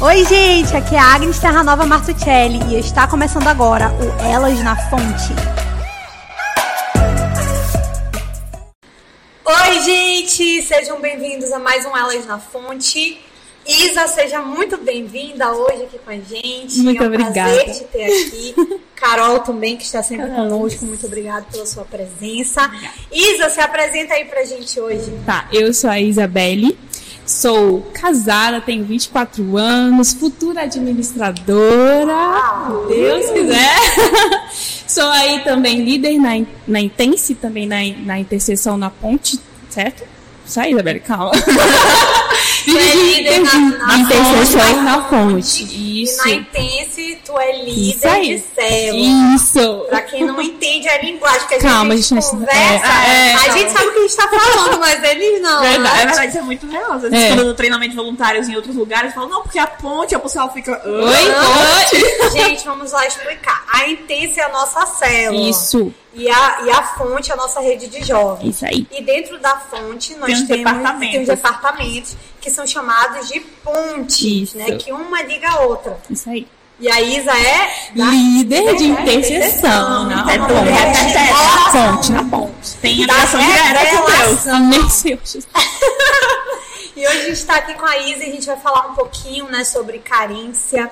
Oi, gente, aqui é a Agnes Terranova Martuccelli e está começando agora o Elas na Fonte. Oi, gente, sejam bem-vindos a mais um Elas na Fonte. Isa, seja muito bem-vinda hoje aqui com a gente. Muito é um obrigada. prazer te ter aqui. Carol também, que está sempre conosco. Muito obrigada pela sua presença. Isa, se apresenta aí pra gente hoje. Tá, eu sou a Isabelle, sou casada, tenho 24 anos, futura administradora, se Deus quiser. sou aí também líder na, na Intense, também na, na interseção na ponte, certo? Aí, Isabelle, calma. Tu é líder na, na fonte, na fonte. E Isso. na Intense, tu é líder de célula. Isso. Pra quem não entende a linguagem que a Calma, gente, gente, conversa, é, é, a gente sabe o que a gente tá falando, mas eles não. É né? verdade, isso é muito real. Às vezes, É. quando no treinamento de voluntários em outros lugares, falam, não, porque a ponte, a pessoa fica. Oi, oi. Gente, vamos lá explicar. A Intense é a nossa célula. Isso, E a, e a fonte é a nossa rede de jovens. isso aí. E dentro da fonte nós Tem os temos departamentos. departamentos que são chamados de pontes, Isso. né? Que uma liga a outra. Isso aí. E a Isa é da Líder de É, interseção na É bom, é, é, é, na ponte, na ponte. Tem a da ligação direta com Deus. Amém, Senhor Jesus. E hoje a gente está aqui com a Isa e a gente vai falar um pouquinho né, sobre carência.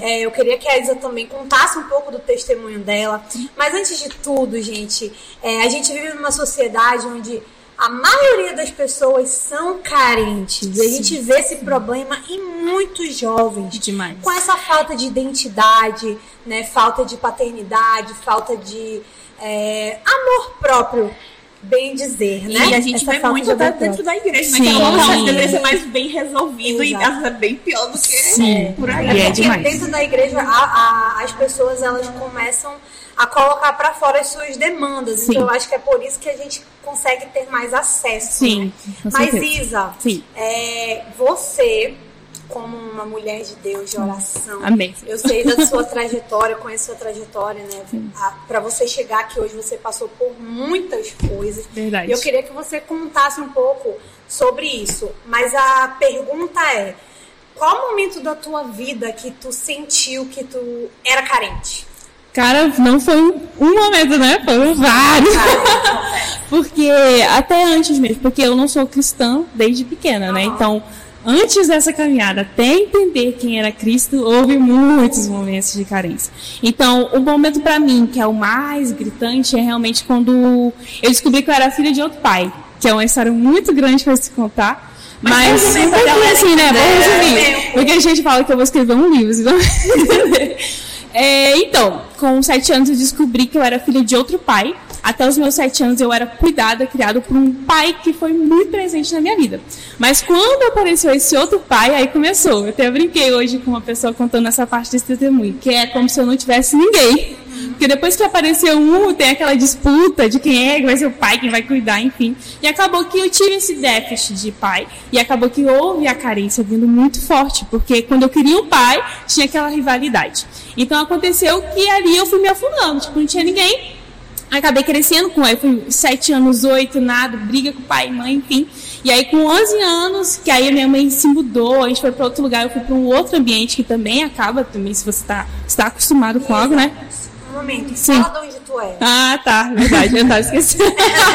É, eu queria que a Isa também contasse um pouco do testemunho dela. Mas antes de tudo, gente, é, a gente vive numa sociedade onde a maioria das pessoas são carentes. E a gente vê esse problema em muitos jovens. Demais. Com essa falta de identidade, né, falta de paternidade, falta de é, amor próprio, bem dizer, né? E a gente Essa vê muito de até amor dentro da igreja, né? Sim. Que é local que deveria ser mais bem resolvido e Exato. às vezes é bem pior do que Sim. por aí. E é porque demais. dentro da igreja a- a- as pessoas elas começam a colocar para fora as suas demandas. Sim. Então eu acho que é por isso que a gente consegue ter mais acesso. Sim, né? Mas. Isa, Sim. é, você como uma mulher de Deus de oração, Amém. eu sei da sua trajetória, conheço sua trajetória, né? Para você chegar aqui hoje, você passou por muitas coisas. Verdade. E eu queria que você contasse um pouco sobre isso. Mas a pergunta é: qual momento da tua vida que tu sentiu que tu era carente? Cara, não foi um um momento, né? Foram vários. porque até antes mesmo, porque eu não sou cristã desde pequena, né? Então, antes dessa caminhada, até entender quem era Cristo, houve muitos momentos de carência. Então, o momento pra mim que é o mais gritante é realmente quando eu descobri que eu era filha de outro pai, que é uma história muito grande pra se contar. Mas, vamos um pouquinho assim, né? Vamos entender. resumir. Porque a gente fala que eu vou escrever um livro, senão... É, então, com sete anos eu descobri que eu era filha de outro pai. Até os meus sete anos eu era cuidada, criada por um pai que foi muito presente na minha vida. Mas quando apareceu esse outro pai, aí começou. Eu até brinquei hoje com uma pessoa contando essa parte desse testemunho, que é como se eu não tivesse ninguém. Porque depois que apareceu um, tem aquela disputa de quem é que vai ser o pai, quem vai cuidar, enfim. E acabou que eu tive esse déficit de pai. E acabou que houve a carência vindo muito forte. Porque quando eu queria um pai, tinha aquela rivalidade. Então aconteceu que ali eu fui me afundando. Tipo, não tinha ninguém. Acabei crescendo com ele, fui sete anos, oito, nada, briga com pai e mãe, enfim. E aí com 11 anos, que aí a minha mãe se mudou, a gente foi para outro lugar, eu fui para um outro ambiente que também acaba, também se você está está acostumado com algo, né? Um momento, Sim. fala de onde tu é. Ah, tá, verdade, eu tava esquecendo.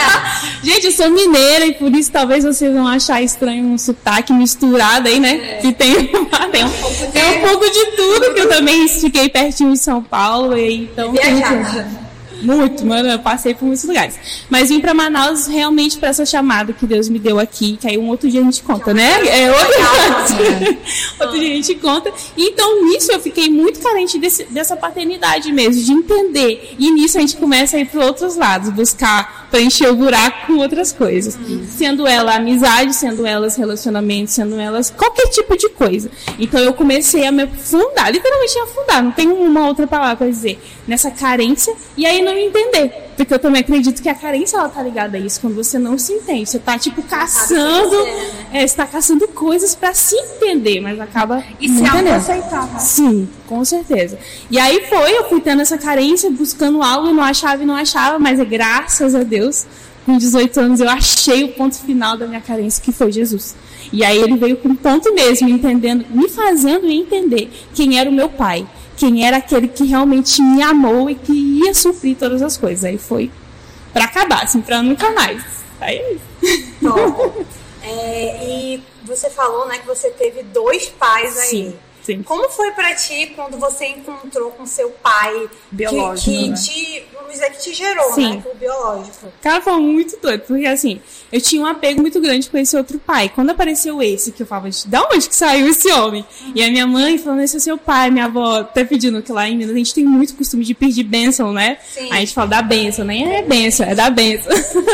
Gente, eu sou mineira e por isso talvez vocês vão achar estranho um sotaque misturado aí, né? Que tem, tem, um pouco de... tem um pouco de tudo, que eu também fiquei pertinho de São Paulo, e então tem Viajada. Muito, mano, eu passei por muitos lugares. Mas vim pra Manaus realmente pra essa chamada que Deus me deu aqui, que aí um outro dia a gente conta, né? É outro, outro dia a gente conta. Então nisso eu fiquei muito carente desse- dessa paternidade mesmo, de entender. E nisso a gente começa a ir para outros lados, buscar preencher o buraco com outras coisas. Sendo ela amizade, sendo elas relacionamentos, sendo elas qualquer tipo de coisa. Então eu comecei a me afundar, literalmente afundar, não tem uma outra palavra para dizer, nessa carência e aí não entender. Porque eu também acredito que a carência ela tá ligada a isso, quando você não se entende. Você tá tipo caçando, é, você tá caçando coisas para se entender, mas acaba E não se autoaceitar. né? Sim, com certeza. E aí foi, eu fui tendo essa carência, buscando algo, e não achava e não achava, mas é graças a Deus, com 18 anos eu achei o ponto final da minha carência, que foi Jesus. E aí ele veio com ponto mesmo, entendendo, me fazendo entender quem era o meu pai, quem era aquele que realmente me amou e que ia suprir todas as coisas. Aí foi para acabar, assim, para nunca mais. Aí é isso. Top. É, e você falou, né, que você teve dois pais aí. Sim, sim. Como foi pra ti quando você encontrou com seu pai Biológico, que, que né? te, vamos dizer, que te gerou, Sim. né, o biológico. Cara, foi muito doido, porque assim, eu tinha um apego muito grande com esse outro pai. Quando apareceu esse, que eu falava, da onde que saiu esse homem? E a minha mãe falando, esse é seu pai, minha avó até pedindo que lá em Minas a gente tem muito costume de pedir bênção, né? Sim. Aí a gente fala da bênção, nem é bênção, é da bênção.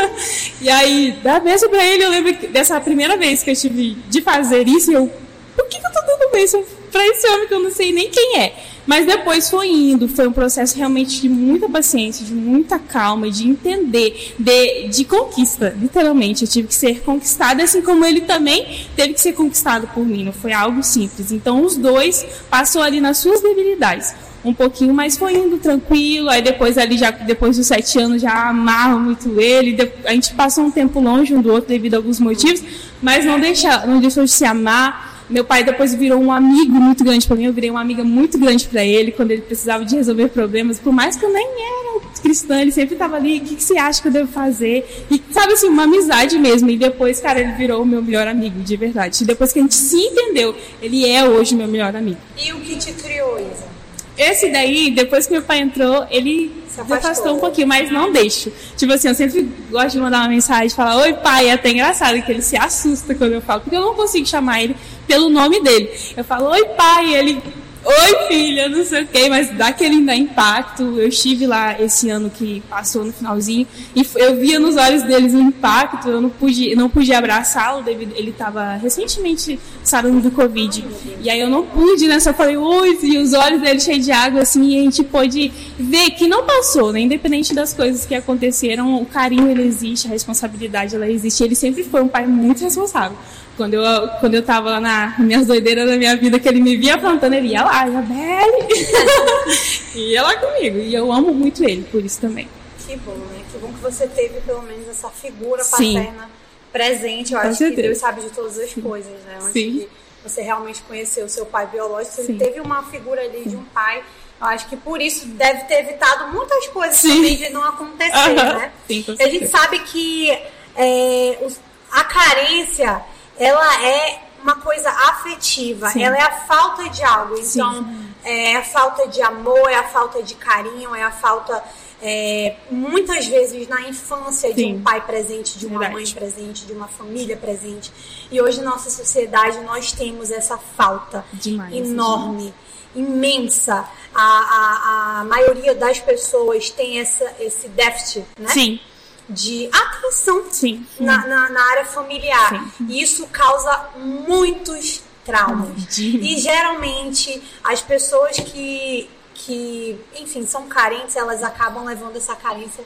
e aí, da bênção pra ele, eu lembro dessa primeira vez que eu tive de fazer isso, eu, por que, que eu tô dando bênção pra esse homem que eu não sei nem quem é? Mas depois foi indo, foi um processo realmente de muita paciência, de muita calma, de entender, de, de conquista, literalmente. Eu tive que ser conquistada, assim como ele também teve que ser conquistado por mim. Não foi algo simples. Então, os dois passou ali nas suas debilidades. Um pouquinho, mas foi indo tranquilo. Aí depois ali, já depois dos sete anos, já amava muito ele. A gente passou um tempo longe um do outro devido a alguns motivos, mas não, deixa, não deixou de se amar. Meu pai depois virou um amigo muito grande para mim, eu virei uma amiga muito grande para ele quando ele precisava de resolver problemas. Por mais que eu nem era cristã, ele sempre estava ali, o que, que você acha que eu devo fazer? E sabe assim, uma amizade mesmo. E depois, cara, ele virou o meu melhor amigo, de verdade. E depois que a gente se entendeu, ele é hoje meu melhor amigo. E o que te criou, Isa? Esse daí, depois que meu pai entrou, ele Se afastou um pouquinho, mas não deixo. Tipo assim, eu sempre gosto de mandar uma mensagem, falar, oi pai, é até engraçado que ele se assusta quando eu falo, porque eu não consigo chamar ele pelo nome dele. Eu falo, oi pai, ele, oi filha, não sei o que, mas dá aquele ainda impacto. Eu estive lá esse ano que passou no finalzinho, e eu via nos olhos deles o impacto, eu não pude, não pude abraçá-lo, ele estava recentemente sarando do Covid. E aí eu não pude, né? Só falei, oi, e os olhos dele cheios de água, assim, e a gente pôde ver que não passou, né? Independente das coisas que aconteceram, o carinho ele existe, a responsabilidade ela existe. Ele sempre foi um pai muito responsável. Quando eu, quando eu tava lá na minhas doideiras da minha vida, que ele me via plantando, ele ia lá, Isabelle! ia lá comigo. E eu amo muito ele, por isso também. Que bom, né? Que bom que você teve pelo menos essa figura Sim. paterna presente. Eu Com acho que certeza. Deus sabe de todas as coisas, né? Antes Sim. você realmente conhecer o seu pai biológico, você Sim. teve uma figura ali de um pai. Eu acho que por isso deve ter evitado muitas coisas Sim. também de não acontecer, Aham. né? Sim, a gente sabe que é, os- a carência, ela é uma coisa afetiva, Sim. ela é a falta de algo. Sim. Então, é a falta de amor, é a falta de carinho, é a falta, é, muitas vezes, na infância de Sim. um pai presente, de uma Verdade. mãe presente, de uma família presente. E hoje, na nossa sociedade, nós temos essa falta Demais, enorme, imensa. A, a, a maioria das pessoas tem essa, esse déficit, né? Sim, De atenção sim. na, na, na área familiar. Sim. E isso causa muitos traumas. De- E geralmente as pessoas que, que, enfim, são carentes, elas acabam levando essa carência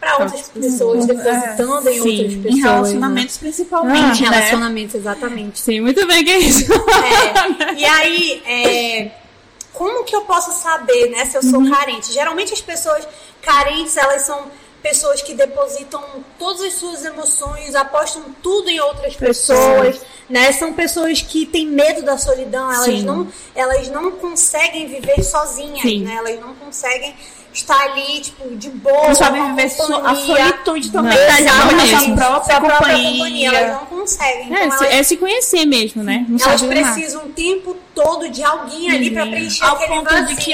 para outras pessoas, depositando em Sim, outras pessoas. Em relacionamentos né? principalmente, Em né? relacionamentos, exatamente. Sei muito bem que é isso. É, e aí, é, como que eu posso saber, né, se eu Uhum. sou carente? Geralmente as pessoas carentes, elas são pessoas que depositam todas as suas emoções, apostam tudo em outras pessoas, né? São pessoas que têm medo da solidão, elas Sim. não, elas não conseguem viver sozinhas, Sim. né? Elas não conseguem estar ali, tipo, de boa, Não sabe viver so- a solitude também, Não, tá? Já a Sua própria própria companhia. elas não conseguem. Então, É, se, elas é se conhecer mesmo, né? Não elas precisam o tempo todo de alguém ali pra preencher Ao aquele ponto vazio. de que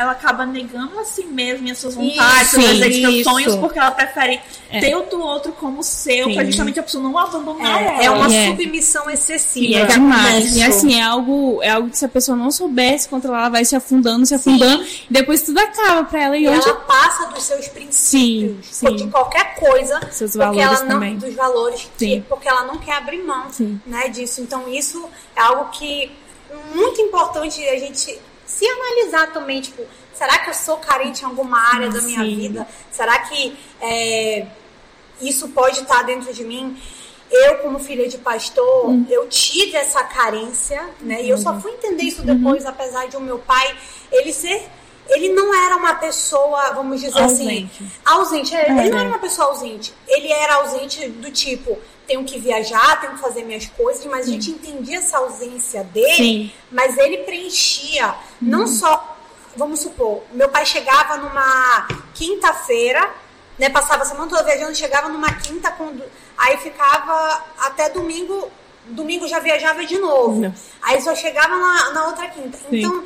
ela acaba negando a si mesma e as suas vontades, Isso, seus desejos, seus sonhos, porque ela prefere É. ter o do outro como seu, pra Sim. justamente a pessoa não abandonar É, ela. é uma É. submissão excessiva. E é demais. E assim, é algo, é algo que se a pessoa não soubesse controlar, ela vai se afundando, se afundando, e depois tudo acaba pra ela. E E hoje. ela passa dos seus princípios, Sim, sim. de qualquer coisa, Seus porque valores ela não, também. dos valores, que- Sim. porque ela não quer abrir mão, Sim. né, disso. Então isso é algo que muito importante a gente se analisar também, tipo, será que eu sou carente em alguma área da minha Sim. vida? Será que é, isso pode estar dentro de mim? Eu, como filha de pastor, Hum. eu tive essa carência, né? E eu Uhum. só fui entender isso depois, apesar de o meu pai, ele ser. Ele não era uma pessoa, vamos dizer Ausente. assim. Ausente. é, Ele não É. era uma pessoa ausente. Ele era ausente do tipo. Tenho que viajar, tenho que fazer minhas coisas, mas a gente entendia essa ausência dele, Sim. mas ele preenchia não só, vamos supor, meu pai chegava numa quinta-feira, né, passava a semana toda viajando, chegava numa quinta, quando, aí ficava até domingo, domingo já viajava de novo. Não. Aí só chegava na, na outra quinta. Sim. Então,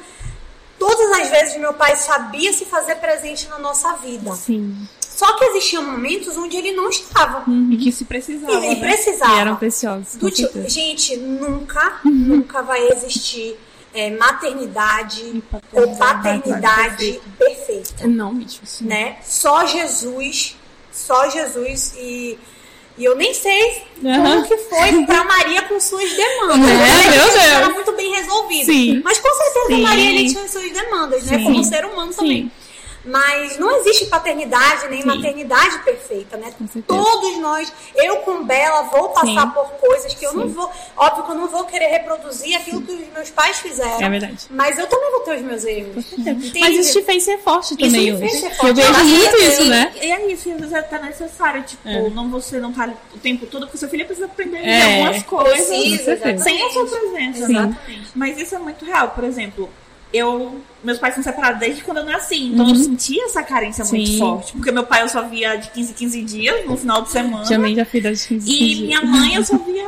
todas as vezes meu pai sabia se fazer presente na nossa vida. Sim. Só que existiam momentos onde ele não estava. E que se precisava. E né? precisava. E eram preciosos. Do tipo, gente, nunca, nunca vai existir é, maternidade ou paternidade perfeita, Não, bicho. sim. né? Só Jesus, só Jesus e, e eu nem sei Aham. como que foi pra Maria com suas demandas. É, que meu Deus. Era muito bem resolvido. Sim. Mas com certeza Sim. Maria ele tinha as suas demandas, né? Sim. Como ser humano Sim. também. Mas não existe paternidade nem Sim. maternidade perfeita, né? Todos nós, eu com Bela, vou passar Sim. por coisas que eu não vou. Óbvio que eu não vou querer reproduzir aquilo que os meus pais fizeram. É verdade. Mas eu também vou ter os meus erros. Mas isso te fez ser forte Isso também me fez hoje. ser forte. Eu vejo muito isso, né? E é isso, às vezes é até necessário, tipo, É. não você não tá o tempo todo, porque seu filho precisa aprender É. algumas coisas. Precisa. Sem a sua presença, Sim. exatamente. Mas isso é muito real. Por exemplo, eu. Meus pais são separados desde quando eu nasci, então Uhum. eu sentia essa carência muito Sim. forte. Porque meu pai eu só via de 15 em 15 dias, no final de semana. Também já fui das 15 E dias. minha mãe eu só via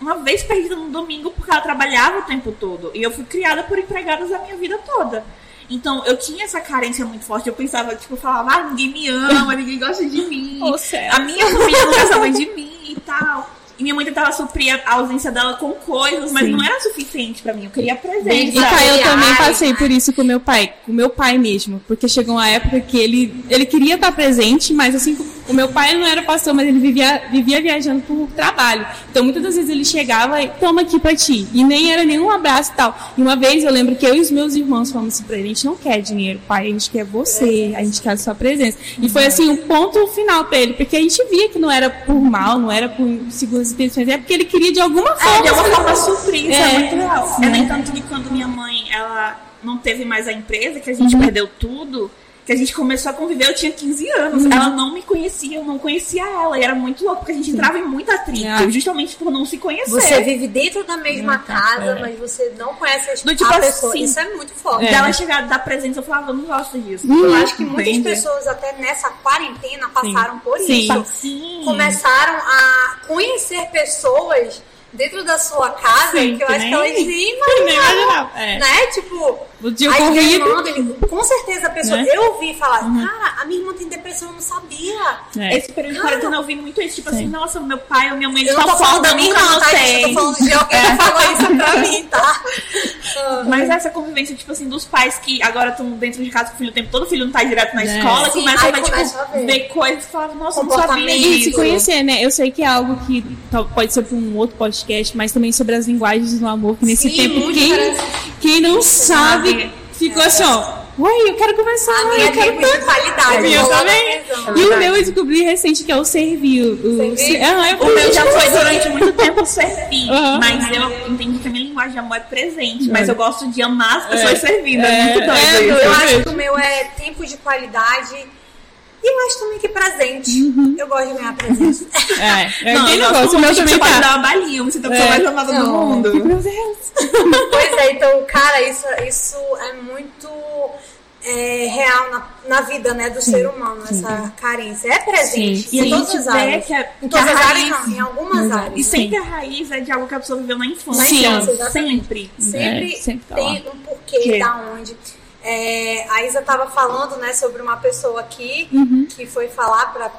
uma vez perdida no domingo porque ela trabalhava o tempo todo. E eu fui criada por empregadas a minha vida toda. Então eu tinha essa carência muito forte. Eu pensava, tipo, eu falava, ah, ninguém me ama, ninguém gosta de mim. Céu. A minha família não gostava de mim e tal. E minha mãe tentava suprir a ausência dela com coisas, mas Sim. não era suficiente pra mim. Eu queria presença. Bem, E tá, eu também passei por isso com meu pai, com meu pai mesmo, porque chegou uma época que ele, ele queria estar presente, mas assim, o meu pai não era pastor, mas ele vivia, vivia viajando por trabalho. Então muitas das vezes ele chegava e toma aqui pra ti, e nem era nenhum abraço e tal. E uma vez eu lembro que eu e os meus irmãos falamos assim pra ele, a gente não quer dinheiro, pai, a gente quer você, a gente quer a sua presença. E foi assim, um ponto final pra ele, porque a gente via que não era por mal, não era por segundas intenções, é porque ele queria de alguma É, forma. de alguma forma suprir, isso é, É, muito real. É nem tanto que quando minha mãe, ela não teve mais a empresa, que a gente perdeu tudo, que a gente começou a conviver, eu tinha 15 anos. Ela não me conhecia, eu não conhecia ela. E era muito louco, porque a gente entrava em muito atrito, Ah. justamente por não se conhecer. Você vive dentro da mesma Hum, casa, é. mas você não conhece as, Do tipo a pessoa. assim, Isso é muito forte. É. Dela chegar da presença, eu falava, eu não gosto disso. Eu acho que muitas Entende? pessoas, até nessa quarentena, passaram por Sim. isso. Sim. Começaram a conhecer pessoas dentro da sua casa Sim, que eu que acho nem- que elas nem Nem imaginavam. imaginava. É. Né? Tipo, O dia as corrido. demandas, com certeza a pessoa. Né? Eu ouvi falar, cara, a minha irmã tem depressão, eu não sabia. É. Esse período de quarentena eu vi muito isso. Tipo assim, Sim. nossa, meu pai ou minha mãe, eles Eu não tô estão falando da minha irmã, tá? Eu tô falando de alguém que falou isso pra mim? Mas essa convivência, tipo assim, dos pais que agora estão dentro de casa com o filho o tempo todo, o filho não tá direto na É. escola, Sim, começa, aí a, tipo, começa a ver. ver coisas que falavam, nossa, não Comportamento. sabia E se isso. conhecer, né? Eu sei que é algo que tal- pode ser para um outro podcast, mas também sobre as linguagens do amor, que nesse Sim, tempo, quem, quem não sabe, sabe. ficou assim, ó. Oi, eu quero conversar. A eu minha é quero tempo de qualidade. A minha eu também. E o meu eu descobri recente que é o servir. O, o, Servir? Ah, eu O meu já foi durante muito tempo servir, Aham. mas eu entendi que a minha linguagem de amor é presente, mas eu gosto de amar as pessoas É. servindo, é, É, muito doido é. Eu Eu acho que o meu é tempo de qualidade. E eu acho também que presente. Uhum. Eu gosto de ganhar presente. É, é Não, gosto negócio, o meu também você pode tá. dar uma balinha, você é a pessoa É. mais amada do mundo. Meu Deus. pois é, então, cara, isso, isso é muito é, real na, na vida né, do ser humano, essa carência. É presente Sim, em sim. todas as áreas. que é- em todas as áreas, raiz- não, em algumas áreas. E sempre a raiz é de algo que a pessoa viveu na infância. Na Sim. infância, exatamente. Sempre. Sempre, É, sempre tá tem um porquê Que? da onde. É, a Isa estava falando né, sobre uma pessoa aqui Uhum. que foi falar para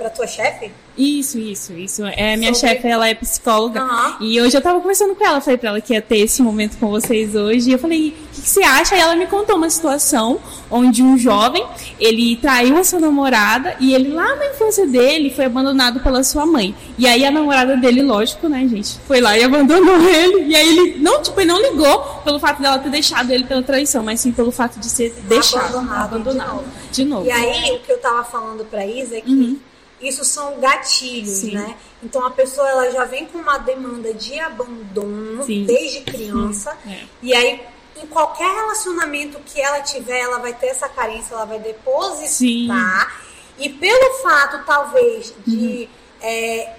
para tua chefe. Isso, isso, isso. É, minha Sobre- chefe, ela é psicóloga. Aham. E hoje eu tava conversando com ela, falei pra ela que ia ter esse momento com vocês hoje. E eu falei, o que, que você acha? Aí ela me contou uma situação onde um jovem, ele traiu a sua namorada e ele lá na infância dele foi abandonado pela sua mãe. E aí a namorada dele, lógico, né, gente, foi lá e abandonou ele. E aí ele, não, tipo, ele não ligou pelo fato dela ter deixado ele pela traição, mas sim pelo fato de ser deixado, Abandonado abandonado. de De novo. E aí, o que eu tava falando pra Isa é que Uhum. Isso são gatilhos, Sim. né? Então a pessoa ela já vem com uma demanda de abandono Sim. desde criança. É. E aí, em qualquer relacionamento que ela tiver, ela vai ter essa carência, ela vai depositar. Sim. E pelo fato, talvez, de Uhum. é,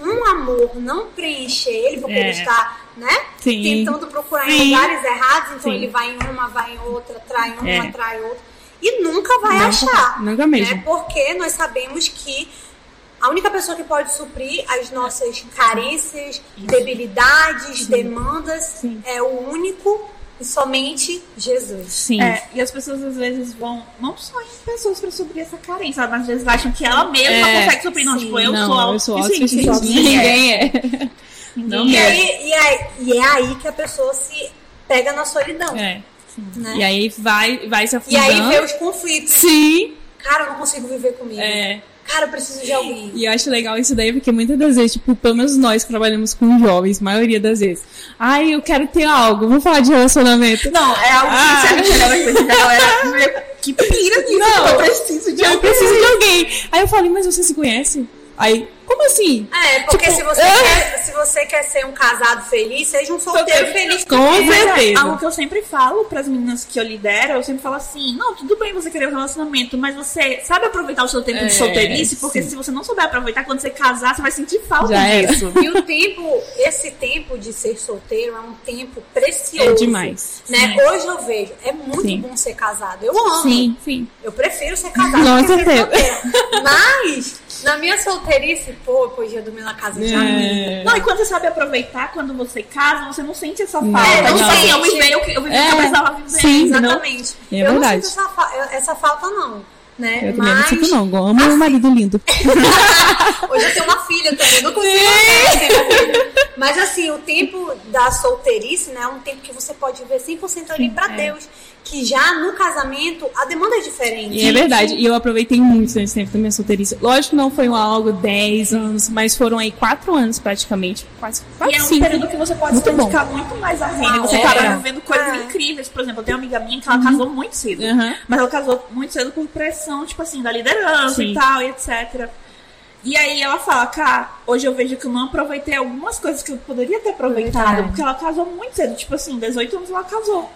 um amor não preencher ele, porque É. ele está, né? Sim. Tentando procurar em lugares errados, então ele vai em uma, vai em outra, trai uma, É. trai outra. E nunca vai Nunca- achar. nunca mesmo. Né? Porque nós sabemos que a única pessoa que pode suprir as nossas carências, debilidades, demandas Sim. é o único e somente Jesus. Sim. É, e as pessoas às vezes vão, não só em pessoas pra suprir essa carência, mas às vezes acham que ela mesma É, consegue suprir. Não, sim. tipo, eu não, sou eu sou autossuficiente. Ninguém é. Ninguém é. Não E, aí, e, aí, e é aí que a pessoa se pega na solidão. É. Né? E aí vai, vai se E afundando. aí vê os conflitos. Sim. Cara, eu não consigo viver comigo. É. Cara, eu preciso de alguém. E eu acho legal isso daí, porque muitas das vezes, tipo, pelo menos nós que trabalhamos com jovens, maioria das vezes. Ai, eu quero ter algo, vamos falar de relacionamento. Não, é algo Ah. que você chega coisa da galera que pira nisso. Não. eu preciso de Eu alguém. preciso de alguém. Aí eu falei, mas você se conhece? Aí, como assim? É, porque Tipo, se, você quer, se você quer ser um casado feliz, seja um solteiro feliz. Com também. É certeza. algo que eu sempre falo pras meninas que eu lidero, eu sempre falo assim, não, tudo bem você querer um relacionamento, mas você sabe aproveitar o seu tempo É, de solteirice, porque sim. se você não souber aproveitar, quando você casar, você vai sentir falta Já disso. E o tempo, esse tempo de ser solteiro é um tempo precioso. É demais. Né? Hoje eu vejo, é muito Sim. bom ser casado. Eu amo. Sim, sim. Eu prefiro ser casada Com do que ser certeza. solteira. Mas, na minha solteirice, pô, eu dormir na casa de amigo. É. Não, e quando você sabe aproveitar, quando você casa, você não sente essa falta. Não, tipo não. assim, eu vivei o que eu vivi que eu É, precisava viver. sim. Exatamente. É eu verdade. não sinto essa, fa- essa falta, não. Né? Eu também não Mas sinto, não. Eu amo meu marido lindo. Hoje eu tenho uma filha também, não consigo eu. Mas assim, o tempo da solteirice, né, é um tempo que você pode viver 100% ali pra Deus. Que já no casamento, a demanda é diferente. E é verdade. E eu aproveitei muito nesse tempo da minha solteirice. Lógico que não foi um algo 10 anos, mas foram aí 4 anos praticamente. Quase, E quase é um 5. período que você pode Muito se dedicar muito mais à vida. Ah, e você é. acaba vivendo coisas É. incríveis. Por exemplo, eu tenho uma amiga minha que ela casou muito cedo. Uhum. Mas ela casou muito cedo por pressão, tipo assim, da liderança Sim. e tal, e etc. E aí ela fala, cara, hoje eu vejo que eu não aproveitei algumas coisas que eu poderia ter aproveitado. Verdade. Porque ela casou muito cedo. Tipo assim, 18 anos ela casou.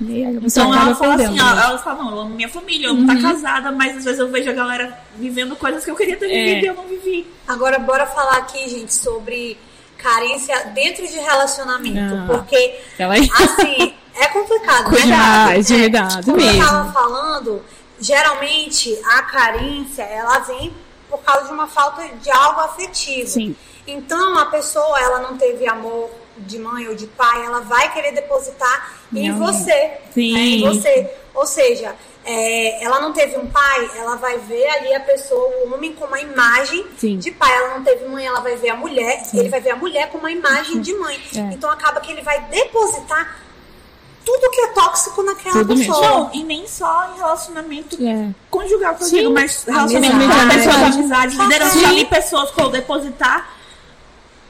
E aí Então ela fala assim, ela, né? ela fala, não, eu amo minha família, eu amo estar casada, mas às vezes eu vejo a galera vivendo coisas que eu queria ter É. vivido e eu não vivi. Agora, bora falar aqui, gente, sobre carência dentro de relacionamento. Ah. Porque, Ela assim, é complicado. Demais, de É. verdade Como eu mesmo. tava falando, geralmente a carência, ela vem por causa de uma falta de algo afetivo. Sim. Então, a pessoa, ela não teve amor de mãe ou de pai, ela vai querer depositar em Não. você. Sim. né, em você. Ou seja, é, ela não teve um pai, ela vai ver ali a pessoa, o homem, com uma imagem Sim. de pai. Ela não teve mãe, ela vai ver a mulher, ele vai ver a mulher com uma imagem de mãe. É. Então, acaba que ele vai depositar tudo que é tóxico naquela Tudo mesmo. pessoa. Não, e nem só em relacionamento É. conjugal que eu Sim. digo, mas relacionamento com pessoas, Amizade. amizade, liderança Sim. ali, pessoas que eu depositar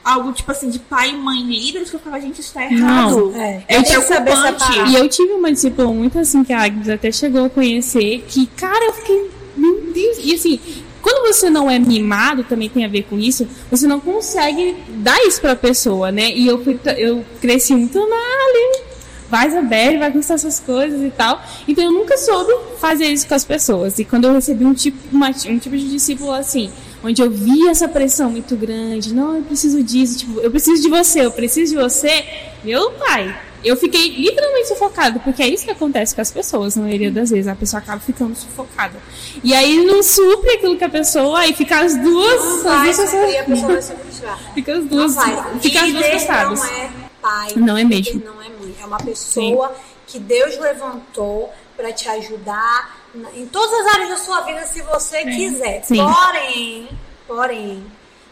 algo tipo assim de pai e mãe líderes que eu falava, gente, isso tá errado. Não, é. é Eu tenho que saber preocupante. E eu tive uma discípula muito assim, que a Agnes até chegou a conhecer, que, cara, eu fiquei, meu Deus, e assim, quando você não é mimado, também tem a ver com isso, você não consegue dar isso pra pessoa, né? E eu, fui, eu cresci muito na ali, vai Isabelle, vai conquistar essas coisas e tal. Então eu nunca soube fazer isso com as pessoas. E quando eu recebi um tipo, uma- um tipo de discípulo assim, onde eu vi essa pressão muito grande, não, eu preciso disso, tipo, eu preciso de você, eu preciso de você, meu pai. Eu fiquei literalmente sufocada, porque é isso que acontece com as pessoas, na maioria das vezes. A pessoa acaba ficando sufocada. E aí não supre aquilo que a pessoa, aí fica as duas. Não as vai duas suprir, a pessoa vai. Fica as Não duas. vai. Fica as duas frustradas. não é pai. Não é mesmo. Não é mãe. É uma pessoa que Deus levantou para te ajudar em todas as áreas da sua vida, se você quiser. Sim. Porém, porém,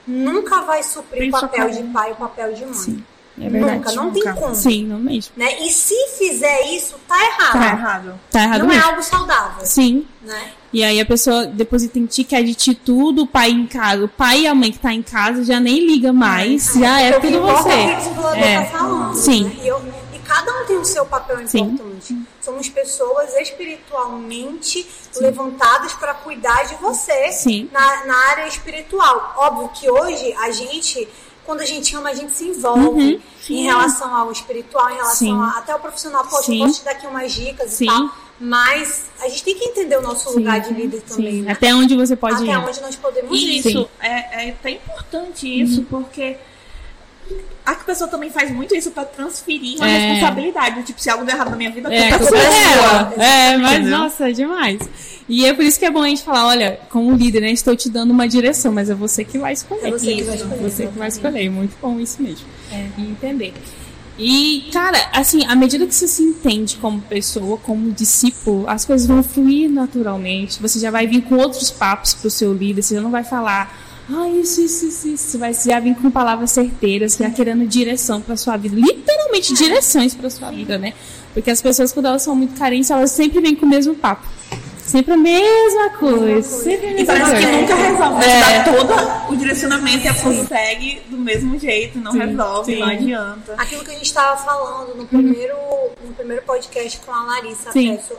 nunca vai suprir o papel de pai e o papel de mãe. É verdade. Nunca, não tem nunca. como. Sim, não mesmo. Né? E se fizer isso, tá errado. Tá errado. Tá errado Não é mesmo. algo saudável. Sim. Né? E aí a pessoa deposita em ti, quer de ti tudo, o pai em casa. O pai e a mãe que tá em casa já nem liga mais, já é o que tudo você. é É. tá falando. Sim. né? Cada um tem o seu papel Sim. importante. Somos pessoas espiritualmente levantadas para cuidar de você Sim. Na, na área espiritual. Óbvio que hoje a gente, quando a gente ama, a gente se envolve Uhum. em relação ao espiritual, em relação Sim. a, até o profissional. Poxa, Sim. posso te dar aqui umas dicas Sim. e tal. mas a gente tem que entender o nosso lugar de líder também, Sim, né? até onde você pode Até ir. onde nós podemos E ir. isso é, é até importante isso, porque a pessoa também faz muito isso pra transferir uma É. responsabilidade. Tipo, se algo der errado na minha vida, a É, culpa culpa é é. É, mas Entendeu? nossa, é demais. E é por isso que é bom a gente falar, olha, como líder, né, estou te dando uma direção, mas é você que vai escolher. É você que vai Isso, escolher, Você que vai escolher. Muito bom isso mesmo. E entender. E, cara, assim, à medida que você se entende como pessoa, como discípulo, as coisas vão fluir naturalmente. Você já vai vir com outros papos pro seu líder, você já não vai falar, ah, isso, isso, isso, isso. Você vai já vir com palavras certeiras, já querendo direção pra sua vida. Literalmente, direções pra sua vida, né? Porque as pessoas, quando elas são muito carentes, elas sempre vêm com o mesmo papo. Sempre a mesma coisa. Sempre a E mesma parece que coisa. nunca resolve. É. Dá todo o direcionamento e a pessoa segue do mesmo jeito, não Sim, resolve, sim. não adianta. Aquilo que a gente estava falando no primeiro, no primeiro podcast com a Larissa,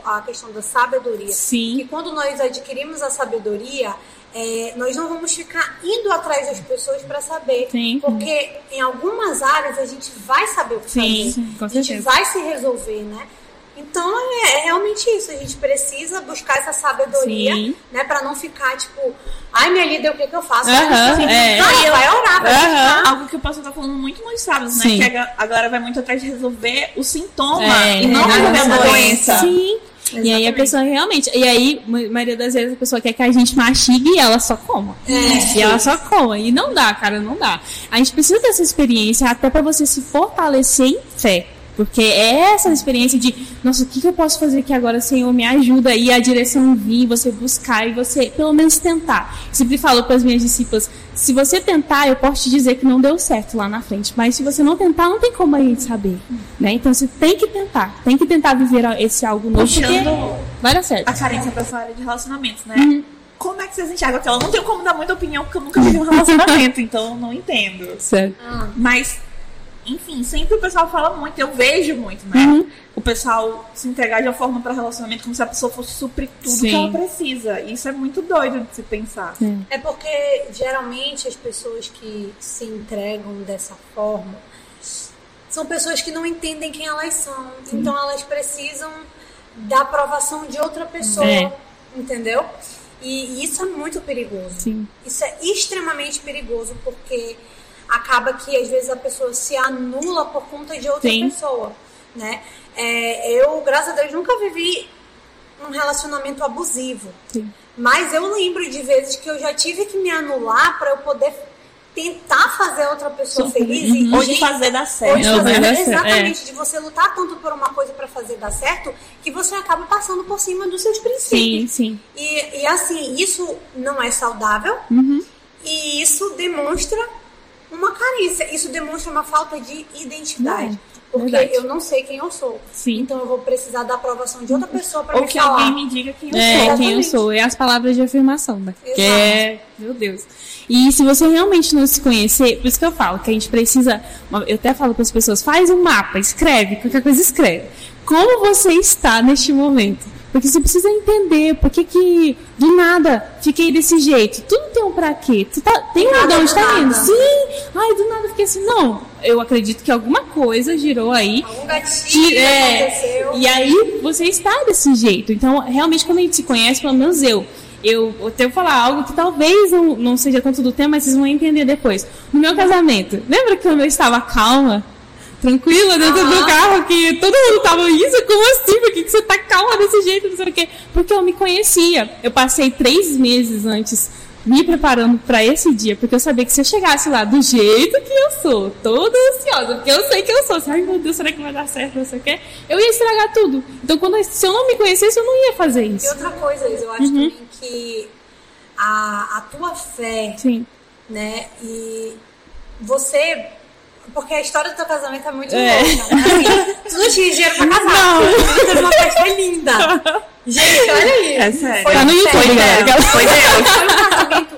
à questão da sabedoria. Sim. Que quando nós adquirimos a sabedoria, é, nós não vamos ficar indo atrás das pessoas para saber. Sim. Porque em algumas áreas a gente vai saber o que Sim, fazer. sim, com a gente vai se resolver, né? Então é, é realmente isso. A gente precisa buscar essa sabedoria, Sim. né? Pra não ficar tipo, ai minha líder, o que, que eu faço? Aham, Ai, é. Não, vai orar, vai Aham. buscar. Algo que o pastor tá falando muito nos sábados, né? Sim. Que agora vai muito atrás de resolver o sintoma É, e não é, resolver a exatamente. doença. Sim. E aí a Exatamente. pessoa realmente. E aí, ma- maioria das vezes, a pessoa quer que a gente mastigue e ela só coma. É. E ela só coma. E não dá, cara, não dá. A gente precisa dessa experiência até pra você se fortalecer em fé. Porque é essa experiência de, nossa, o que, que eu posso fazer aqui agora, Senhor? Me ajuda aí a direção vir, você buscar e você, pelo menos, tentar. Eu sempre falo para as minhas discípulas: se você tentar, eu posso te dizer que não deu certo lá na frente. Mas se você não tentar, não tem como a gente saber. Né? Então você tem que tentar. Tem que tentar viver esse algo novo. Porque Puxando vai dar certo. a carência pra essa área de relacionamentos, né? Uhum. Como é que vocês enxergam aquela? Não tenho como dar muita opinião porque eu nunca tive um relacionamento, então eu não entendo. Certo. Mas, enfim, sempre o pessoal fala muito, eu vejo muito, né? Uhum. O pessoal se entregar de uma forma para relacionamento como se a pessoa fosse suprir tudo Sim. que ela precisa. Isso é muito doido de se pensar. É porque geralmente as pessoas que se entregam dessa forma são pessoas que não entendem quem elas são. Então elas precisam da aprovação de outra pessoa. É. Entendeu? E isso é muito perigoso. Sim. Isso é extremamente perigoso porque acaba que às vezes a pessoa se anula por conta de outra Sim. pessoa, né? É, eu, graças a Deus, nunca vivi um relacionamento abusivo. Sim. Mas eu lembro de vezes que eu já tive que me anular para eu poder tentar fazer outra pessoa Sim. feliz e Ou de fazer dar certo. Não, fazer- vai dar exatamente, de você lutar tanto por uma coisa para fazer dar certo que você acaba passando por cima dos seus Sim, princípios. sim. E, e assim, isso não é saudável Uhum. e isso demonstra uma carência, isso demonstra uma falta de identidade. É, porque verdade. eu não sei quem eu sou. Sim. Então eu vou precisar da aprovação de outra pessoa para Ou me que falar. alguém me diga quem eu É, sou. quem eu sou. É as palavras de afirmação, né? Exato. Que é. Meu Deus. E se você realmente não se conhecer, por isso que eu falo que a gente precisa. Eu até falo para as pessoas: faz um mapa, escreve, qualquer coisa escreve. Como você está neste momento? Porque você precisa entender por que, que do nada fiquei desse jeito. Tudo tem um pra quê? Tu tá, tem um onde do tá indo. Sim! Ai, do nada fiquei assim. Não, eu acredito que alguma coisa girou aí Algum gatilho é, aconteceu. e aí você está desse jeito. Então, realmente, quando a gente se conhece, pelo menos eu, eu tenho que falar algo que talvez não, não seja tanto do tema, mas vocês vão entender depois. No meu casamento, lembra que eu estava calma? Tranquila dentro do Aham. carro, que todo mundo tava, isso, como assim? Por que, que você tá calma desse jeito? Não sei o quê. Porque eu me conhecia. Eu passei três meses antes me preparando para esse dia, porque eu sabia que se eu chegasse lá do jeito que eu sou, toda ansiosa, porque eu sei que eu sou, assim, ai meu Deus, será que vai dar certo, não sei o quê, eu ia estragar tudo. Então, quando, se eu não me conhecesse, eu não ia fazer E isso. outra coisa, Isa, eu acho Uhum. também que a, a tua fé, Sim. né, e você... Porque a história do teu casamento é muito É. louca. né? Assim, tu não tinha dinheiro pra casar. Não. Tu teve uma festa linda. Gente, olha aí. É sério. Foi Tá no YouTube, galera. Foi Deus. Foi um casamento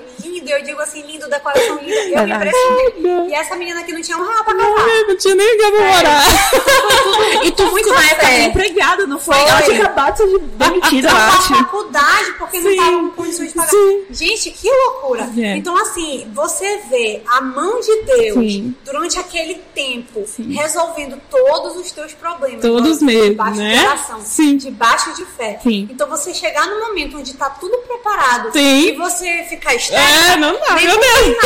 lindo, eu digo assim, lindo, decoração linda. Eu me impressionei. E essa menina aqui não tinha um real pra casar. Ai, não tinha nem lugar pra morar. E tu Muito na época empregada não foi? Ela tinha acabado de ser demitida, eu acho. faculdade, porque não Sim. estavam com condições de pagar. Sim. Gente, que loucura. É. Então, assim, você vê a mão de Deus Sim. durante aquele tempo Sim. resolvendo todos os teus problemas. Todos mesmo, debaixo né? de oração, Sim. debaixo de fé. Sim. Então, você chegar no momento onde tá tudo preparado Sim. e você ficar estranho. É, não dá, nem meu Deus.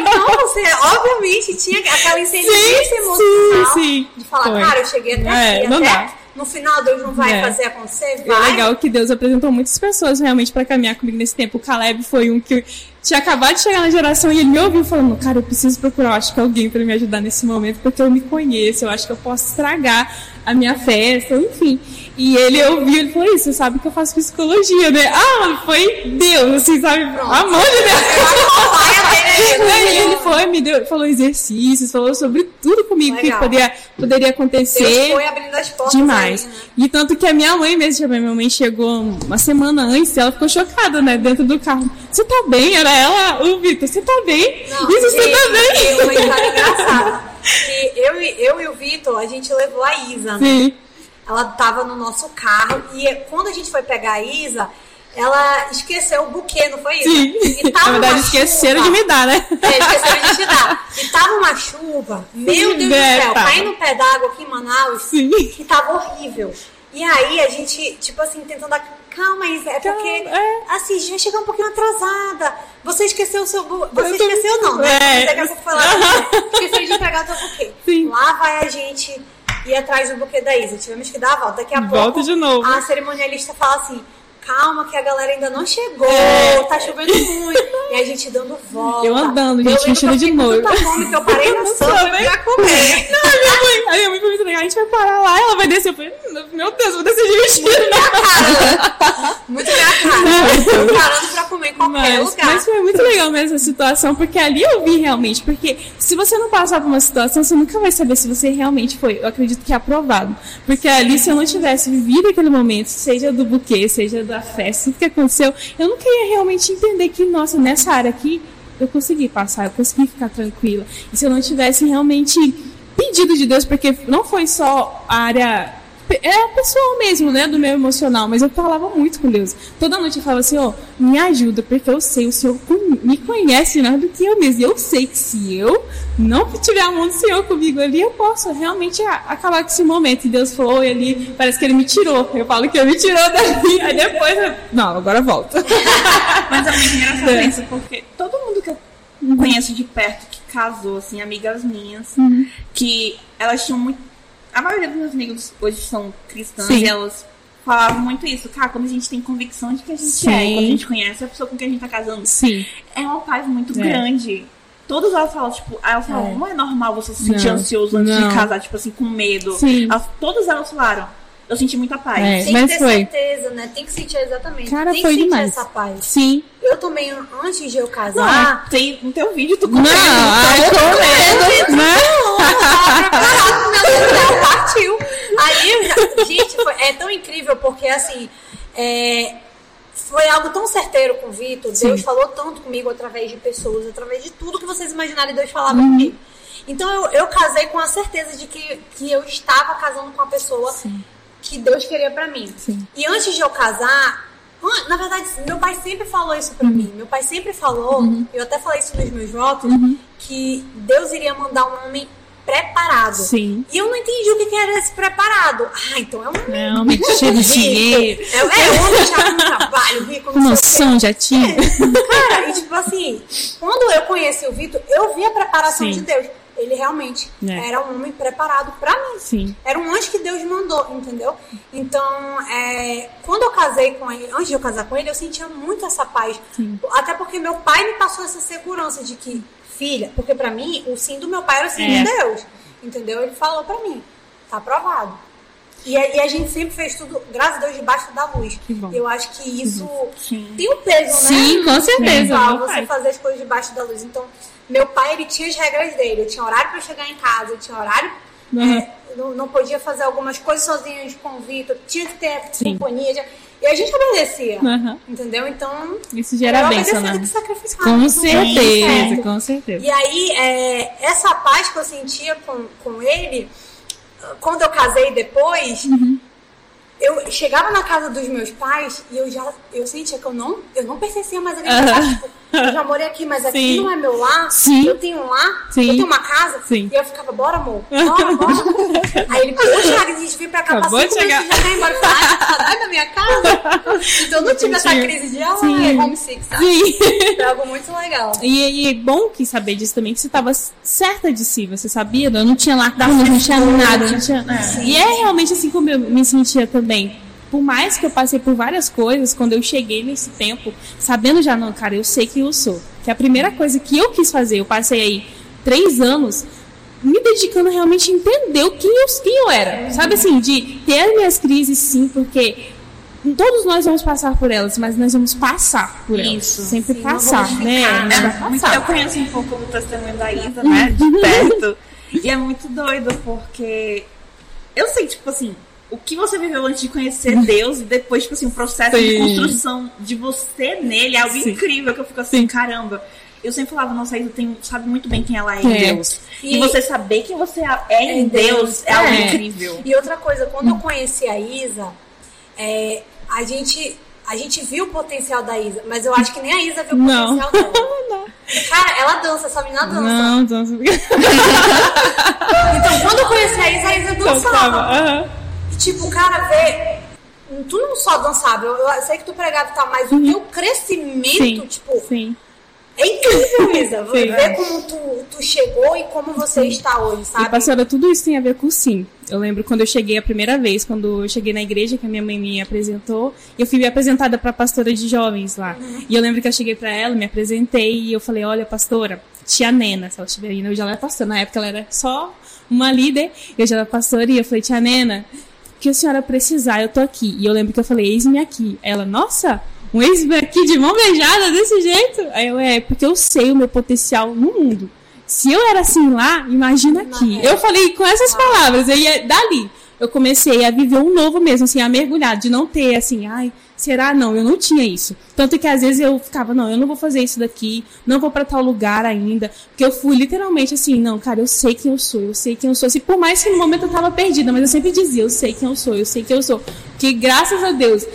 Então você, obviamente, tinha aquela inteligência emocional sim, sim. de falar, Foi. cara, eu cheguei até É, aqui, não até dá. no final Deus não vai É. fazer acontecer, É vai. legal que Deus apresentou muitas pessoas realmente pra caminhar comigo nesse tempo. O Caleb foi um que tinha acabado de chegar na geração e ele me ouviu falando, cara, eu preciso procurar, eu acho que alguém pra me ajudar nesse momento, porque eu me conheço, eu acho que eu posso estragar a minha festa, enfim. E ele ouviu, ele falou, isso, você sabe que eu faço psicologia, né? Ah, foi Deus, assim, sabe? A mão de Deus. Aí ele foi, me deu, falou exercícios, falou sobre tudo comigo que Legal. poderia, poderia acontecer. Deus foi abrindo as portas Demais. aí, né? E tanto que a minha mãe mesmo, minha mãe chegou uma semana antes e ela ficou chocada, né? Dentro do carro. Você tá bem? Era ela, o Vitor, você tá bem? Não, Isso, você tá bem? Que eu, e- eu e o Vitor, a gente levou a Isa, né? Sim. Ela tava no nosso carro e quando a gente foi pegar a Isa, ela esqueceu o buquê, não foi isso? Sim. E tava Na verdade, esqueceram chuva. de me dar, né? É, esqueceram de te dar. E tava uma chuva, meu Deus do É, céu, tava. caindo um pé d'água aqui em Manaus, Sim. que tava horrível. E aí a gente, tipo assim, tentando dar. Calma, Isa, é Calma, porque, é. assim, já chegou um pouquinho atrasada. Você esqueceu o seu. bu- Você tô- esqueceu, não, né? É. Daqui a pouco foi lá. Esqueceu de entregar o seu buquê. Sim. Lá vai a gente ir atrás do buquê da Isa. Tivemos que dar a volta. Daqui a Volta pouco. de novo. A cerimonialista fala assim. Calma, que a galera ainda não chegou, É. tá chovendo muito. E a gente dando volta. Eu andando, gente, vestido eu de noiva. tanta fome que eu parei na sopa também. pra comer. Não, a minha mãe, a minha mãe foi muito legal. A gente vai parar lá, ela vai descer. Eu falei, "Hum, meu Deus, vou descer de vestido. Muito minha cara. Parando pra comer em qualquer Mas, lugar. mas foi muito legal mesmo essa situação, porque ali eu vi realmente. Porque se você não passar por uma situação, você nunca vai saber se você realmente foi. Eu acredito que é aprovado. Porque ali, se eu não tivesse vivido aquele momento, seja do buquê, seja da festa, tudo que aconteceu, eu nunca ia realmente entender que, nossa, nessa área aqui, eu consegui passar, eu consegui ficar tranquila. E se eu não tivesse realmente pedido de Deus, porque não foi só a área é pessoal mesmo, né, do meu emocional, mas eu falava muito com Deus. Toda noite eu falava assim, ó, me ajuda, porque eu sei, o Senhor me conhece mais do que eu mesmo. E eu sei que se eu não tiver a mão do Senhor comigo ali, eu posso realmente acabar com esse momento. E Deus falou, e ali, parece que ele me tirou. Eu falo que ele me tirou dali, aí depois eu, não, agora volta. Mas é muito engraçado É. isso, porque todo mundo que eu conheço de perto que casou, assim, amigas minhas, Uhum. que elas tinham muito. A maioria dos meus amigos hoje são cristãs Sim. e elas falavam muito isso. Cara, quando a gente tem convicção de que a gente Sim. é, quando a gente conhece a pessoa com quem a gente tá casando, Sim. é uma paz muito É. grande. Todas elas falam, tipo, elas falam, É. não é normal você se sentir Não, ansioso antes não. de casar, tipo assim, com medo. Sim. Elas- todas elas falaram, eu senti muita paz. É. Tem mas que ter foi. certeza, né? Tem que sentir exatamente. Cara, Tem foi que sentir demais. essa paz. Sim. Eu também, antes de eu Não, casar, tem no teu vídeo tu Não, comendo. ai, então- tô vendo, né? preparado, meu Deus do céu, partiu. Aí, eu já- gente, foi- é tão incrível porque assim, é, foi algo tão certeiro com o Vitor. Deus falou tanto comigo através de pessoas, através de tudo que vocês imaginarem, Deus falava Uhum. comigo. Então eu, eu casei com a certeza de que, que eu estava casando com a pessoa Sim. Que Deus queria pra mim. Sim. E antes de eu casar, na verdade, meu pai sempre falou isso Uhum. pra mim. Meu pai sempre falou, eu até falei isso nos meus votos, Uhum. que Deus iria mandar um homem preparado. Sim. E eu não entendi o que que era esse preparado. Ah, então é um homem É, homem cheio de dinheiro. É, é um homem já com trabalho, rico, não noção, já tinha. quê. Cara, e tipo assim, quando eu conheci o Vitor, eu vi a preparação Sim. de Deus. Ele realmente É. era um homem preparado pra mim. Sim. Era um anjo que Deus mandou, entendeu? Então, é, quando eu casei com ele, antes de eu casar com ele, eu sentia muito essa paz. Sim. Até porque meu pai me passou essa segurança de que, filha, porque pra mim, o sim do meu pai era o sim É. de Deus. Entendeu? Ele falou pra mim, tá aprovado. E a, e a gente sempre fez tudo, graças a Deus, debaixo da luz. Que bom. Eu acho que isso Sim. tem um peso, né? Sim, com certeza. Você pai. fazer as coisas debaixo da luz. Então, meu pai, ele tinha as regras dele. Eu tinha horário pra chegar em casa, eu tinha horário. Uhum. é, não, não podia fazer algumas coisas sozinha com o Vitor, tinha que ter Sim. companhia. já- E a gente obedecia. Uhum. Entendeu? Então. Isso gera bênção, né? do que sacrificar. Com Não certeza, certo. com certeza. E aí, é, essa paz que eu sentia com, com ele, quando eu casei depois, Uhum. eu chegava na casa dos meus pais e eu já eu sentia que eu não, eu não pertencia mais ali. Aham. Tipo, eu já morei aqui, mas aqui Sim. não é meu lar. Sim. Eu tenho um lar, Sim. eu tenho uma casa. Sim. E eu ficava, bora, amor. Bora, bora. Aí ele, poxa, a gente veio pra cá pra cinco meses chegar. já tá embora. Eu falei, ah, tá saudade da minha casa. Então eu não tive essa crise de, ah, Sim. é homesick, sabe? Sim. Foi algo muito legal. E, e é bom que saber disso também, que você estava certa de si, você sabia? Eu não tinha lacunas, não tinha nada. Não tinha... E é realmente assim como eu me sentia também. Por mais que eu passei por várias coisas, quando eu cheguei nesse tempo, sabendo já, não, cara, eu sei quem eu sou. Que a primeira coisa que eu quis fazer, eu passei aí três anos me dedicando realmente a entender o quem eu, quem eu era. Sabe assim, de ter as minhas crises, sim, porque todos nós vamos passar por elas, mas nós vamos passar por elas. Isso. Sempre Sim, passar, né? É muito- eu conheço um pouco do testemunho da Isa, né? De perto. e é muito doido, porque eu sei, tipo assim, o que você viveu antes de conhecer Deus e depois, tipo assim, o processo de Sim. construção de você nele é algo Sim. incrível, que eu fico assim, Sim. caramba. Eu sempre falava, nossa, a Isa tem, sabe muito bem quem ela é, É. em Deus. E, E- você saber quem você é em Em Deus, Deus, é algo é. incrível. E outra coisa, quando eu conheci a Isa, é, a gente. A gente viu o potencial da Isa, mas eu acho que nem a Isa viu o Não. potencial dela. Cara, ela dança, essa menina dança. Não, então você Então, quando eu conheci a Isa, a Isa dançava. Aham. E, tipo, cara, vê. Tu não só dançava, eu, eu sei que tu pregava e tal, mas o teu crescimento, Sim, tipo, sim. é incrível, Isa. Sim. Ver como tu, tu chegou e como você está hoje, E, sabe? pastora, tudo isso tem a ver com sim. Eu lembro quando eu cheguei a primeira vez, quando eu cheguei na igreja, que a minha mãe me apresentou, eu fui apresentada para a pastora de jovens lá. E eu lembro que eu cheguei para ela, me apresentei e eu falei: Olha, pastora, tia Nena, se ela estiver indo, eu já era pastora. Na época ela era só uma líder, eu já era pastora e eu falei: Tia Nena, o que a senhora precisar, eu tô aqui. E eu lembro que eu falei: Eis-me aqui. Ela, nossa. Um ex-me aqui de mão beijada desse jeito? Aí eu, é, porque eu sei o meu potencial no mundo. Se eu era assim lá, imagina aqui. Eu falei com essas palavras, e aí, dali eu comecei a viver um novo mesmo, assim, a mergulhar, de não ter assim, ai, será? Não, eu não tinha isso. Tanto que às vezes eu ficava, não, eu não vou fazer isso daqui, não vou pra tal lugar ainda, porque eu fui literalmente assim, não, cara, eu sei quem eu sou, eu sei quem eu sou. Assim, por mais que no momento eu tava perdida, mas eu sempre dizia, eu sei quem eu sou, eu sei quem eu sou. Que graças a Deus,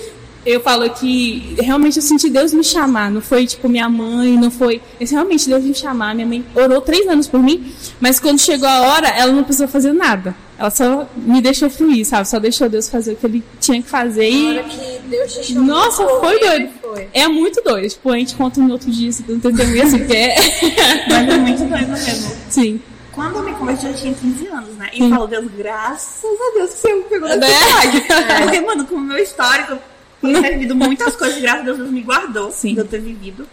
eu falo que realmente eu senti Deus me chamar. Não foi tipo minha mãe, não foi. Esse realmente Deus me chamar. Minha mãe orou três anos por mim, mas quando chegou a hora, ela não precisou fazer nada. Ela só me deixou fluir, sabe? Só deixou Deus fazer o que ele tinha que fazer. Na E... hora que Deus te chamou. Nossa, foi doido. Foi. É muito doido. Tipo, a gente conta em outro dia, se não entendeu assim, que é. Mas é muito doido mesmo. Sim. Quando eu me converti, eu tinha 15 anos, né? E Sim. eu falo, Deus, graças a Deus que você me pegou nessa Né? idade. Porque, mano, com o meu histórico, ter vivido muitas coisas, graças a Deus, Deus me guardou Sim. de eu ter vivido.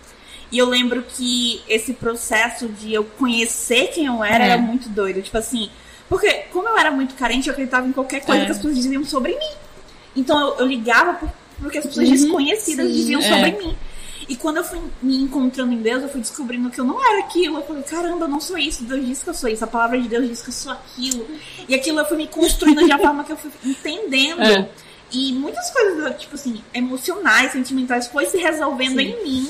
E eu lembro que esse processo de eu conhecer quem eu era É. era muito doido. Tipo assim, porque como eu era muito carente, eu acreditava em qualquer coisa É. que as pessoas diziam sobre mim. Então eu, eu ligava por- porque as pessoas desconhecidas Sim. diziam É. sobre mim. E quando eu fui me encontrando em Deus, eu fui descobrindo que eu não era aquilo. Eu falei, caramba, eu não sou isso. Deus disse que eu sou isso. A palavra de Deus diz que eu sou aquilo. E aquilo eu fui me construindo de uma forma que eu fui entendendo. É. E muitas coisas, tipo assim, emocionais, sentimentais, foi se resolvendo Sim. em mim.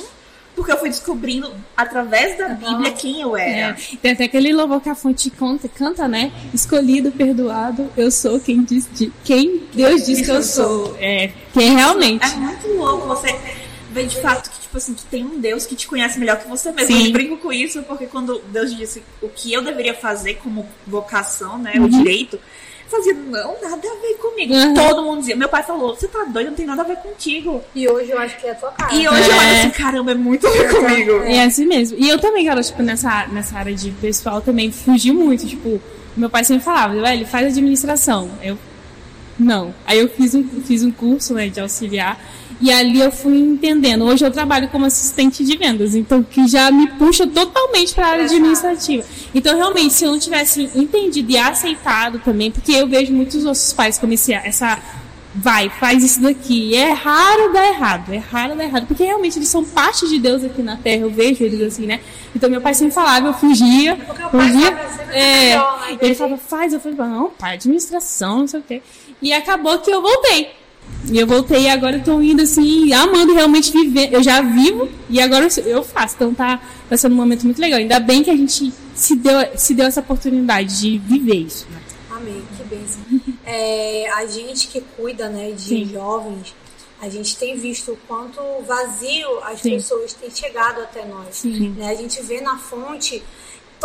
Porque eu fui descobrindo, através da Bíblia, quem eu era. É, tem até aquele louvor que a fonte conta, canta, né? Escolhido, perdoado, eu sou quem diz de, quem Deus diz que eu sou. É, que é realmente. É muito louco você ver de fato que, tipo assim, que tem um Deus que te conhece melhor que você mesmo. Sim. Eu brinco com isso porque quando Deus disse o que eu deveria fazer como vocação, né? Uhum. O direito, fazia, não, nada a ver comigo. Uhum. Todo mundo dizia. Meu pai falou, você tá doido, não tem nada a ver contigo. E hoje eu acho que é a tua cara. E hoje eu É. olho assim, caramba, é muito a ver comigo. É assim mesmo. E eu também, cara, tipo, nessa, nessa área de pessoal também fugi muito. Tipo, meu pai sempre falava, velho, faz administração. Eu, não. Aí eu fiz um, fiz um curso, né, de auxiliar. E ali eu fui entendendo. Hoje eu trabalho como assistente de vendas, então que já me puxa totalmente para a área administrativa. Então, realmente, se eu não tivesse entendido e aceitado também, porque eu vejo muitos outros pais como esse, essa vai, faz isso daqui. E é raro dar errado, é raro dar errado, porque realmente eles são parte de Deus aqui na Terra, eu vejo eles assim, né? Então meu pai sempre falava, eu fugia, fugia, é, né? ele falava, faz, eu falei, não, pai, administração, não sei o quê. E acabou que eu voltei. E eu voltei e agora eu tô indo assim, amando realmente viver. Eu já vivo e agora eu- faço. Então tá, tá sendo um momento muito legal. Ainda bem que a gente se deu, se deu essa oportunidade de viver isso. né? Amém, que bênção. É, a gente que cuida, né, de Sim. jovens, a gente tem visto o quanto vazio as Sim. pessoas têm chegado até nós. Né? A gente vê na fonte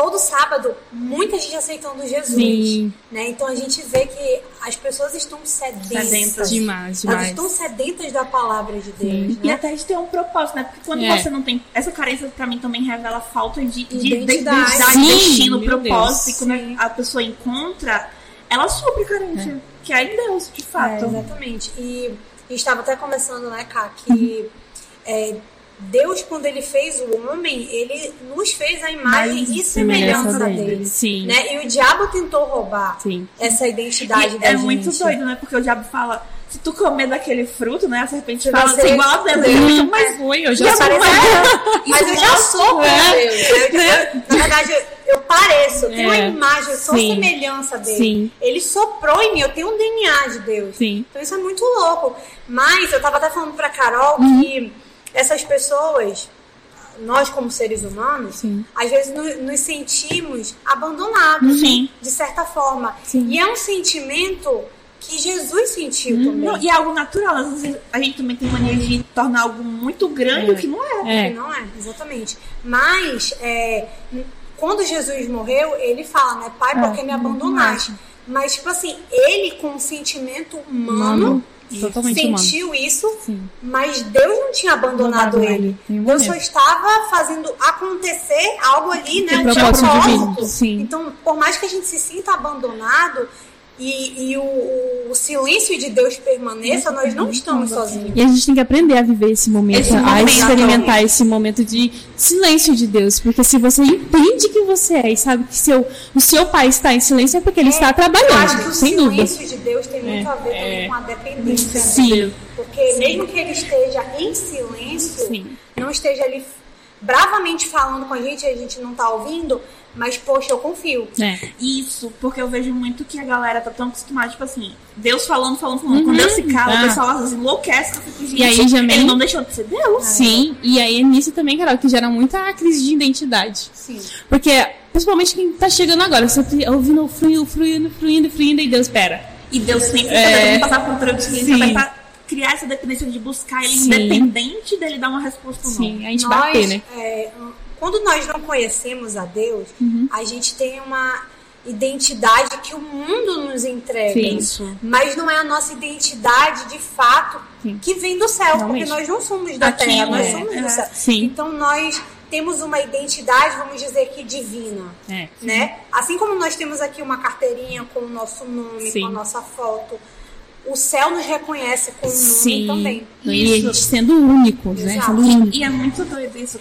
todo sábado muita gente aceitando Jesus. Sim. Né? Então a gente vê que as pessoas estão sedentas. Sedentas. Demais, Elas demais. estão sedentas da palavra de Deus. E Né? até de ter um propósito, né? Porque quando É. você não tem. Essa carência, pra mim, também revela falta de, de Identidade. identidade, Sim, destino, meu propósito. Deus. E quando a pessoa encontra, ela supre a carência. Que é em Deus, de É, fato. exatamente. E, e estava até conversando, né, Ká, que é, Deus, quando ele fez o homem, ele nos fez a imagem Mas e semelhança semelhança dele. dele. Sim. Né? E o diabo tentou roubar Sim. essa identidade E da é gente. muito doido, né? Porque o diabo fala: se tu comer daquele fruto, né? A serpente Você fala assim, igual a Deus. Deus. Ele fica, Mas Foi, eu Já já parece- Mas eu já sou É. Deus. Eu- eu- na verdade, eu, eu pareço, eu tenho É. uma imagem, eu sou Sim. semelhança dele. Sim. Ele soprou em mim, eu tenho um DNA de Deus. Sim. Então isso é muito louco. Mas eu tava até falando pra Carol Uhum. que essas pessoas, nós como seres humanos, Sim. às vezes no- nos sentimos abandonados, Sim. de certa forma. Sim. E é um sentimento que Jesus sentiu Uhum. também. Não, e é algo natural. Às vezes a gente também tem mania de tornar algo muito grande É. o que não é. É. Que não é, exatamente. Mas, é, quando Jesus morreu, ele fala, né? Pai, por que me abandonaste? Mas, tipo assim, ele com um sentimento humano, Humano, totalmente humano. sentiu isso, Sim. mas Deus não tinha abandonado Abandonado ele. ele, Deus só estava fazendo acontecer algo ali, né? Um propósito propósito. Então, por mais que a gente se sinta abandonado e, e o, o silêncio de Deus permaneça, nós não estamos sozinhos. E a gente tem que aprender a viver esse momento, Esse a momento, experimentar esse momento de silêncio de Deus. Porque se você entende que você é e sabe que seu, o seu pai está em silêncio, é porque ele está acho que trabalhando, o sem dúvida. silêncio de Deus tem muito É, a ver também é. com a dependência. né? Sim. Porque mesmo que ele esteja em silêncio, Sim. não esteja ali bravamente falando com a gente, a gente não tá ouvindo, mas poxa, eu confio. É. Isso, porque eu vejo muito que a galera tá tão acostumada, tipo assim, Deus falando, falando, falando. Quando Deus se cala, Ah. o pessoal às vezes enlouquece, eu fico, gente, E aí já ele vem- não deixou de ser Deus. Sim, e aí é nisso também, Carol, que gera muita crise de identidade. Sim. Porque, principalmente quem tá chegando agora, você tá ouvindo fluindo, fluindo, fluindo, fluindo, e Deus, pera. E Deus sempre É. tá tentando passar por Sim. também pra criar essa dependência de buscar ele Sim. independente dele dar uma resposta ou não. Sim, a gente nós, bater, né? é, quando nós não conhecemos a Deus, Uhum. a gente tem uma identidade que o mundo nos entrega. Isso. Mas não é a nossa identidade de fato Sim. que vem do céu, Realmente. porque nós não somos da Aqui, terra, nós é, somos é. do céu. Sim. Então nós temos uma identidade, vamos dizer que divina. É. né? Assim como nós temos aqui uma carteirinha com o nosso nome, Sim. com a nossa foto, o céu nos reconhece com o nome Sim. também. E a Isso. gente sendo únicos, né? Exato. Sendo únicos. E é muito doido isso,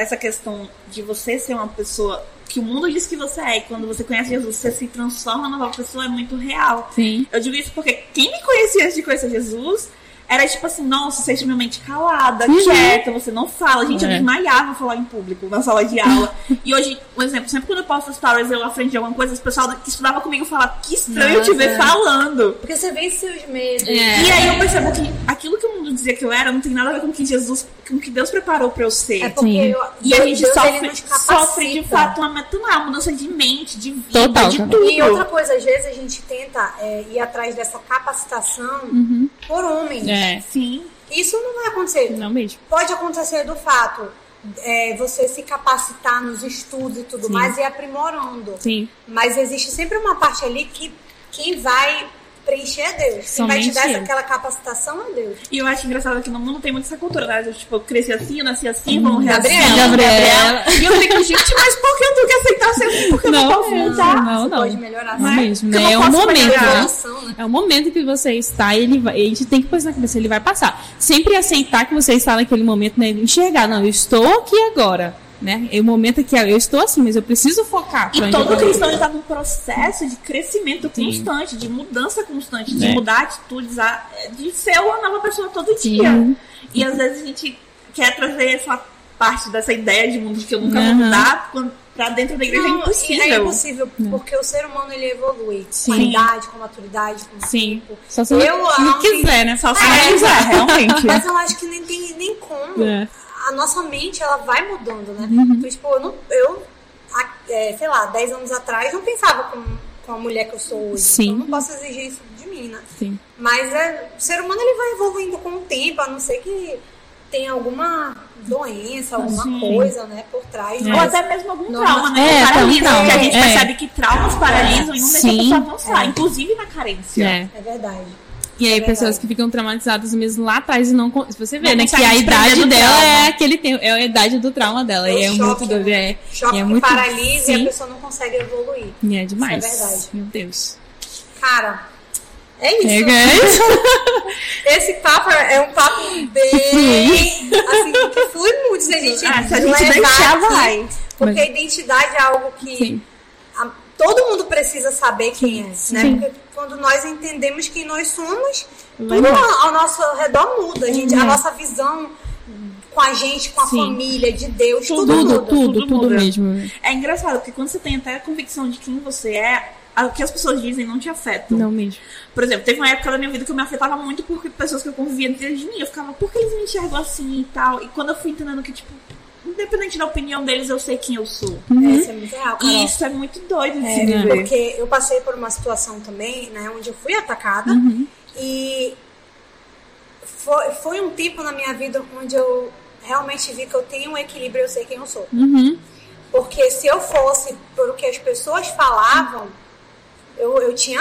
essa questão de você ser uma pessoa que o mundo diz que você é, e quando você conhece Jesus, você se transforma numa nova pessoa, é muito real. Sim. Eu digo isso porque quem me conhecia antes de conhecer Jesus era tipo assim, nossa, você é extremamente calada, Uhum. quieta, você não fala. Gente, eu É. desmaiava falar em público, na sala de aula. e hoje, um exemplo, sempre quando eu posto stories eu à frente de alguma coisa, os pessoal que estudava comigo fala, que estranho te Nossa. ver falando. Porque você vence seus medos. É. E aí eu percebo que aquilo que o mundo dizia que eu era não tem nada a ver com o que Jesus, com o que Deus preparou pra eu ser. É porque eu, E a gente Deus, sofre, nos capacita. sofre de fato uma, uma mudança de mente, de vida, Total, de tudo. E outra coisa, às vezes a gente tenta é, ir atrás dessa capacitação por homens. É. Sim. Isso não vai acontecer. Não mesmo. Pode acontecer do fato é, você se capacitar nos estudos e tudo Sim. mais e aprimorando. Sim. Mas existe sempre uma parte ali que quem vai preencher é Deus. Quem vai te Somente dar aquela capacitação é Deus. E eu acho engraçado que no mundo tem muito essa cultura, né? Eu, tipo, eu cresci assim, eu nasci assim, vamos reagir. Gabriela. Gabriela. E eu fico, gente, mas por que eu tenho que aceitar ser assim? Porque eu não Não, posso não, mudar? não, Você não. pode melhorar. Não né? mesmo, né? É não um posso momento, melhorar. né? Né? É o momento que você está e ele vai, a gente tem que pôr na cabeça, ele vai passar. Sempre aceitar que você está naquele momento, né? Enxergar, não, eu estou aqui agora, né? É o momento que eu estou assim, mas eu preciso focar. E todo vou. cristão está num processo de crescimento Sim. constante, de mudança constante, de É. mudar atitudes, de ser uma nova pessoa todo Sim. dia. E às vezes a gente quer trazer essa parte dessa ideia de mundo que eu nunca vou Aham. mudar quando- pra dentro da igreja é Não, impossível. É impossível, porque o ser humano ele evolui com a Sim. idade, com a maturidade, com o Sim. tempo. Só se Eu, não quiser, né? Só se É. não quiser, realmente. Mas eu acho que nem tem nem como. É. A nossa mente, ela vai mudando, né? Uhum. Então, tipo, eu, não, eu a- é, sei lá, 10 anos atrás, não pensava como, com a mulher que eu sou hoje. Sim. Então, eu não posso exigir isso de mim, né? Sim. Mas é, o ser humano ele vai evoluindo com o tempo, a não ser que tenha alguma doença, alguma Sim. coisa, né, por trás. Ou Mas até mesmo algum Não, trauma, né? é, que paralisa, porque a gente é. percebe que traumas paralisam e não deixam a pessoa avançar, É. inclusive na carência. É. é verdade. E aí, É pessoas que ficam traumatizadas mesmo lá atrás e não. Se você vê, Não né? Que a idade dela trauma. é aquele tempo, é a idade do trauma dela. É e é choque, muito doido. É, Choque e é muito. paralisa e sim, a pessoa não consegue evoluir. e é demais. Isso é verdade. Meu Deus. Cara, é isso. É, guys. Esse papo é um papo bem assim, que flui muito se a gente, Ah, se a gente deixar, vai. Porque Mas- a identidade é algo que Sim. Todo mundo precisa saber quem é, né? Sim. Porque quando nós entendemos quem nós somos, tudo embora. ao, ao nosso redor muda. A, gente, a nossa visão com a gente, com a Sim. família, de Deus, tudo, Tudo, muda. tudo, tudo tudo muda. mesmo. É engraçado, porque quando você tem até a convicção de quem você é, o que as pessoas dizem não te afetam. Não mesmo. Por exemplo, teve uma época da minha vida que eu me afetava muito porque pessoas que eu convivia dentro de mim, eu ficava, por que eles me enxergam assim e tal? E quando eu fui entendendo que, tipo, independente da opinião deles, eu sei quem eu sou. É, isso é muito real, Carol. E isso é muito doido de É, se viver. porque eu passei por uma situação também, né, onde eu fui atacada e foi, foi um tempo na minha vida onde eu realmente vi que eu tenho um equilíbrio, eu sei quem eu sou. Uhum. Porque se eu fosse por o que as pessoas falavam, eu, eu tinha,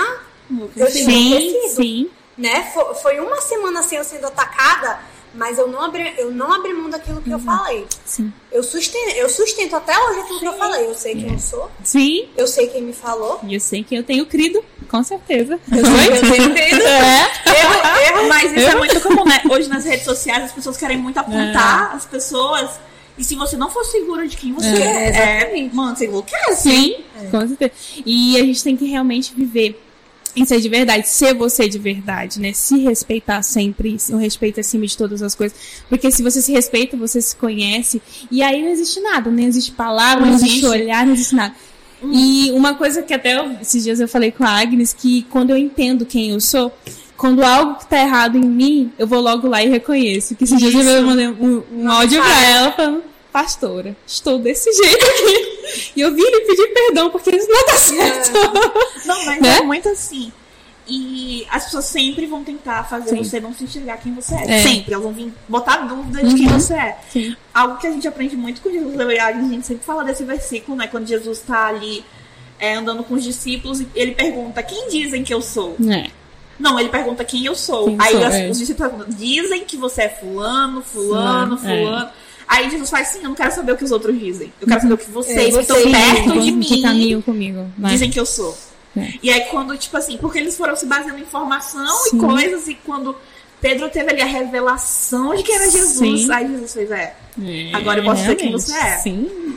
eu tinha Sim, enlouquecido, sim. né? Foi, foi uma semana assim eu sendo atacada, mas eu não abri, eu não abri mão daquilo que eu falei. Sim. Eu sustento, eu sustento até hoje aquilo que eu falei. Eu sei quem eu sou, Sim. eu sei quem me falou. E eu sei que eu tenho crido, com certeza. Eu sei eu tenho crido. É. Erro, erro. Mas isso é muito comum, né? Hoje nas redes sociais as pessoas querem muito apontar as pessoas. E se você não for seguro de quem você É, é, é mano, você enlouquece. Sim, É. com certeza. E a gente tem que realmente viver em ser de verdade, ser você de verdade, né? Se respeitar sempre, o respeito acima de todas as coisas. Porque se você se respeita, você se conhece, e aí não existe nada, nem existe palavra, não Não existe olhar, não existe nada. E uma coisa que até eu- esses dias eu falei com a Agnes, que quando eu entendo quem eu sou, quando algo que tá errado em mim, eu vou logo lá e reconheço. Que esses dias eu Isso. mandei um, um áudio pra ela falando, pastora, estou desse jeito aqui. E eu vim lhe pedir perdão, porque isso não tá certo. Não, mas Né? é muito assim. E as pessoas sempre vão tentar fazer Sim. você não se enxergar quem você é. É. Sempre. Elas vão vir botar dúvida de quem Uhum. você é. Sim. Algo que a gente aprende muito com Jesus. Eu e a gente sempre fala desse versículo, né? Quando Jesus tá ali é, andando com os discípulos e ele pergunta: Quem dizem que eu sou? É. Não, ele pergunta quem eu sou. Quem Aí sou, as- é. os discípulos perguntam: Dizem que você é fulano, fulano, Fulano, é. Aí Jesus faz assim: Eu não quero saber o que os outros dizem. Eu quero saber o que vocês, É, que estão vocês perto de que mim, caminham comigo. né? dizem que eu sou. É. E aí quando, tipo assim, porque eles foram se baseando em informação Sim. e coisas, e quando Pedro teve ali a revelação de que era Jesus, Sim. aí Jesus fez, é. É, Agora eu posso ver quem realmente, você é. Sim.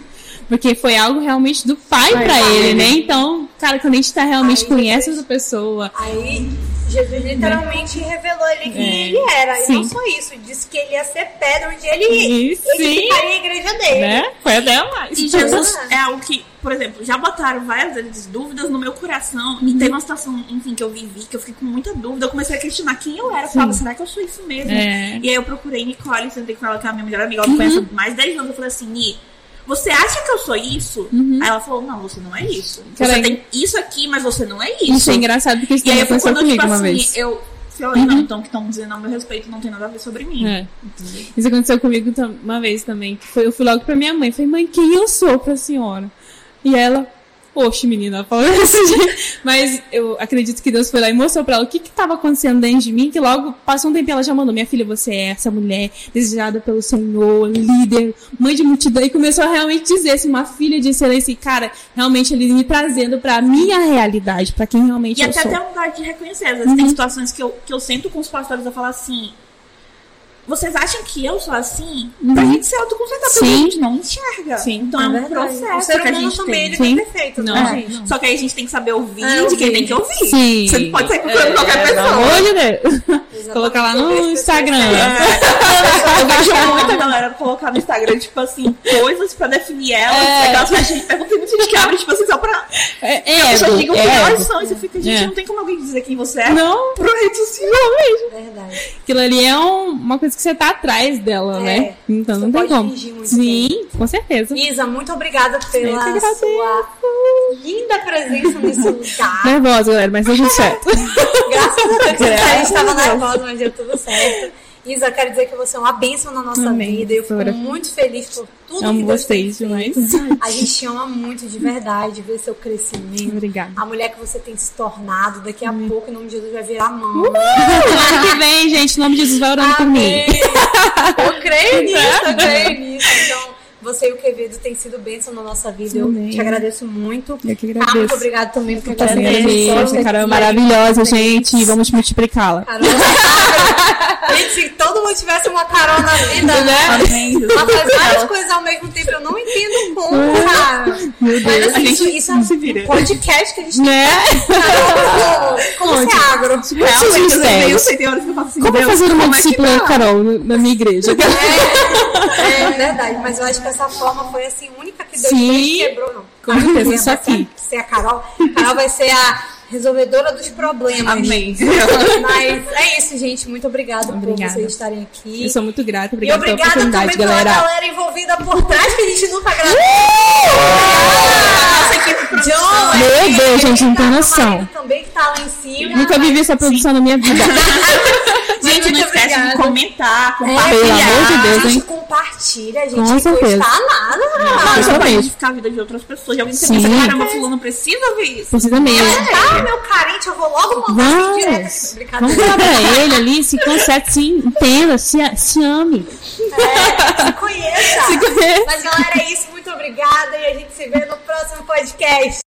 Porque foi algo realmente do pai Vai, pra vai, ele, vai. né? Então, cara, quando a gente tá realmente Aí conhece essa pessoa. Aí Jesus literalmente revelou ele quem É. ele era. E Sim. não só isso, disse que ele ia ser pedra onde ele, E ele ficaria a igreja dele. Né? Foi até mais. E Jesus é algo que, por exemplo, já botaram várias vezes dúvidas no meu coração. Uhum. E teve uma situação, enfim, que eu vivi, que eu fiquei com muita dúvida. Eu comecei a questionar quem eu era. Eu falava, será que eu sou isso mesmo? É. E aí eu procurei Nicole, sentei com ela, que é a minha melhor amiga, Uhum. ela me conhece há mais de 10 anos. Eu falei assim, Ni, você acha que eu sou isso? Aí ela falou, não, você não é isso. Você Uhum. Tem isso aqui, mas você não é isso. Isso é engraçado porque isso E aí aconteceu quando, comigo tipo uma assim, vez. eu falei, não, então que estão dizendo a meu respeito não tem nada a ver sobre mim. É. Isso aconteceu comigo uma vez também. Que foi, eu fui logo pra minha mãe. Falei, mãe, quem eu sou pra senhora? E ela, poxa, menina, falou desse jeito. Mas eu acredito que Deus foi lá e mostrou pra ela o que que tava acontecendo dentro de mim. Que logo passou um tempo ela já mandou: Minha filha, você é essa mulher desejada pelo Senhor, líder, mãe de multidão. E começou a realmente dizer assim, uma filha de excelência. E, cara, realmente ele me trazendo pra minha realidade, pra quem realmente E eu até sou. ter um lugar de reconhecer. Às vezes tem situações que eu, que eu sento com os pastores a falar assim. Vocês acham que eu sou assim? Pra gente se autoconsertar, porque Sim. a gente não enxerga. Sim. Então é, É um processo O ser que a humano gente também tem. ele tem defeito, Não, né, é. gente? Só que aí a gente tem que saber ouvir É, de quem tem que ouvir. Sim. Você não pode sair procurando É, qualquer Pelo pessoa. amor de Deus. Exatamente. Colocar lá no Instagram. É, eu vejo muita galera colocar no Instagram, tipo assim, coisas pra definir elas. É. Aquelas caixinhas de perguntas tem gente que abre, tipo assim, só pra. É, As pessoas digam é elas ego. são. E você fica, gente, É. não tem como alguém dizer quem você é. Não, Pro rede social. Verdade. aquilo ali é um- uma coisa que você tá atrás dela, É. né? Então não tem como. Sim, com certeza. Isa, muito obrigada pela sua linda presença nesse lugar. Nervosa, galera, mas tá tudo certo. Graças a Deus, a gente estava a Deus. nervosa, mas deu tudo certo. Isa, quero dizer que você é uma bênção na nossa Amém, vida. Eu fico muito feliz por tudo Amo que Deus vocês demais. A gente ama muito de verdade, ver seu crescimento. Obrigada. A mulher que você tem se tornado, daqui a pouco, em nome de Jesus, vai virar mão. Semana que vem, gente, em nome de Jesus, vai orando por mim. Amém. Eu creio nisso, eu creio nisso. Então, você e o Quevedo têm sido bênção na nossa vida. Eu Amém. te agradeço muito. Eu que Tá, agradesso. muito obrigada também por trazer agradeço. Carol é maravilhosa, gente. e Vamos multiplicá-la. Carol, gente, se todo mundo tivesse uma Carol na vida, né? Amém. Ela faz várias coisas ao mesmo tempo, eu não entendo como, cara. Meu Mas Deus. assim, A isso, gente isso é um se vira. podcast que a gente Né? Carol, como, como se agro. Realmente, Realmente, eu sei, tem horas que eu faço assim, Como Deus, fazer uma como é discípula dá? Carol na minha igreja? É verdade, mas eu acho que essa forma foi assim, única que Deus Sim. quebrou, não. Com certeza, isso aqui. Ser a Carol. Carol vai ser a resolvedora dos problemas. Amém. Mas é isso, gente. Muito obrigada, por Obrigada. vocês estarem aqui. Eu sou muito grata. E Obrigada pela obrigada oportunidade, também pela galera. galera envolvida por trás, que a gente nunca gravou. Nossa equipe pro- John, Meu Deus, gente, não tem noção. também que tá lá em cima. Nunca vivi essa produção na minha vida. Gente, não esquece de obrigada. comentar, Pelo compartilhar. amor de Deus, gente hein? compartilha, a gente Com não custa nada. Pra mesmo. modificar a vida de outras pessoas. De alguém que Sim. pensa, caramba, fulano precisa ouvir isso. Precisa mesmo. Meu carente, eu vou logo mandar direto. Vamos. Falar pra ele ali, se conserte, se entenda, se, se ame. É, se conheça. Se conheça. Mas galera, é isso. Muito obrigada e a gente se vê no próximo podcast.